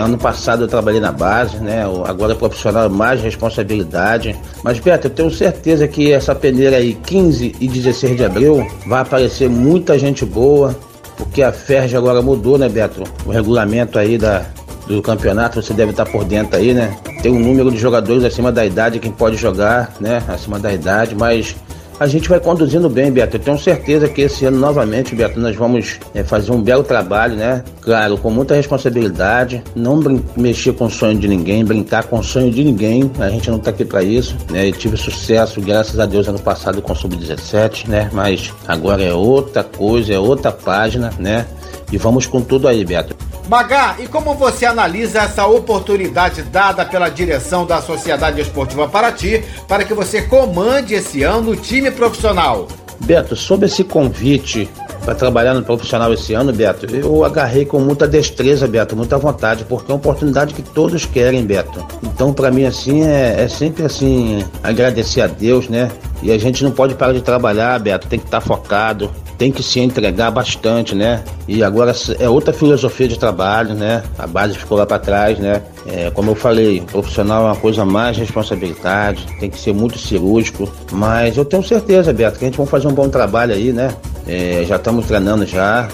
Ano passado eu trabalhei na base, né? Agora profissional mais responsabilidade. Mas Beto, eu tenho certeza que essa peneira aí, 15 e 16 de abril, vai aparecer muita gente boa, porque a FERJ agora mudou, né, Beto? O regulamento aí da, do campeonato, você deve estar por dentro aí, né? Tem um número de jogadores acima da idade, quem pode jogar, né? Acima da idade, mas a gente vai conduzindo bem, Beto. Eu tenho certeza que esse ano, novamente, Beto, nós vamos é, fazer um belo trabalho, né? Claro, com muita responsabilidade, não mexer com o sonho de ninguém, brincar com o sonho de ninguém. A gente não tá aqui para isso, né? Eu tive sucesso, graças a Deus, ano passado com o Sub-17, né? Mas agora é outra coisa, é outra página, né? E vamos com tudo aí, Beto. Magá, e como você analisa essa oportunidade dada pela direção da Sociedade Esportiva Paraty para que você comande esse ano o time profissional? Beto, sobre esse convite para trabalhar no profissional esse ano, Beto, eu agarrei com muita destreza, Beto, muita vontade, porque é uma oportunidade que todos querem, Beto. Então, para mim, assim, é, é, sempre assim, agradecer a Deus, né? E a gente não pode parar de trabalhar, Beto, tem que estar tá focado, tem que se entregar bastante, né? E agora é outra filosofia de trabalho, né? A base ficou lá para trás, né? É, como eu falei, profissional é uma coisa mais responsabilidade, tem que ser muito cirúrgico, mas eu tenho certeza, Beto, que a gente vai fazer um bom trabalho aí, né? É, já estamos treinando já,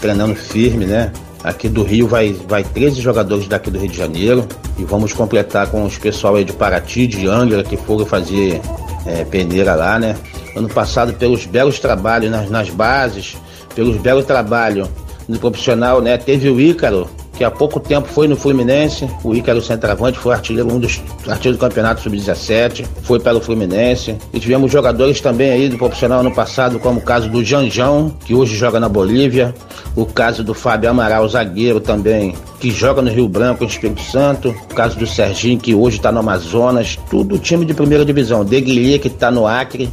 treinando firme, né? Aqui do Rio vai, vai 13 jogadores daqui do Rio de Janeiro e vamos completar com os pessoal aí de Paraty, de Angra, que foram fazer é, peneira lá, né? Ano passado pelos belos trabalhos nas, nas bases, pelos belos trabalhos do profissional, né? Teve o Ícaro, que há pouco tempo foi no Fluminense. O Ícaro Centravante foi artilheiro, um dos artilheiros do campeonato sub-17, foi para o Fluminense. E tivemos jogadores também aí do profissional ano passado, como o caso do Janjão, que hoje joga na Bolívia, o caso do Fábio Amaral, zagueiro também, que joga no Rio Branco, em Espírito Santo, o caso do Serginho, que hoje está no Amazonas, tudo time de primeira divisão, Deguilha, que está no Acre.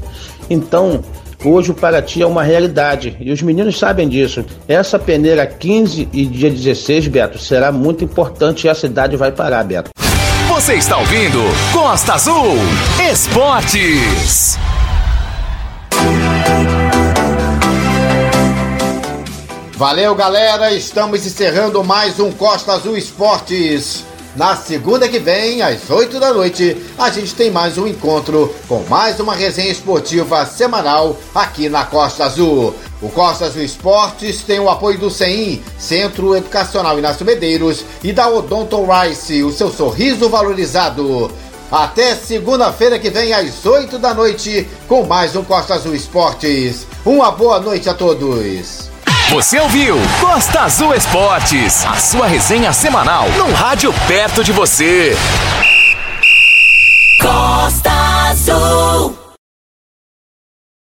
Então, Hoje o Paraty é uma realidade e os meninos sabem disso. Essa peneira 15 e dia 16, Beto, será muito importante e a cidade vai parar, Beto. Você está ouvindo Costa Azul Esportes. Valeu, galera. Estamos encerrando mais um Costa Azul Esportes. Na segunda que vem, às 8 da noite, a gente tem mais um encontro com mais uma resenha esportiva semanal aqui na Costa Azul. O Costa Azul Esportes tem o apoio do CEIM, Centro Educacional Inácio Medeiros, e da Odonton Rice, o seu sorriso valorizado. Até segunda-feira que vem, às 8 da noite, com mais um Costa Azul Esportes. Uma boa noite a todos. Você ouviu Costa Azul Esportes, a sua resenha semanal num rádio perto de você. Costa Azul.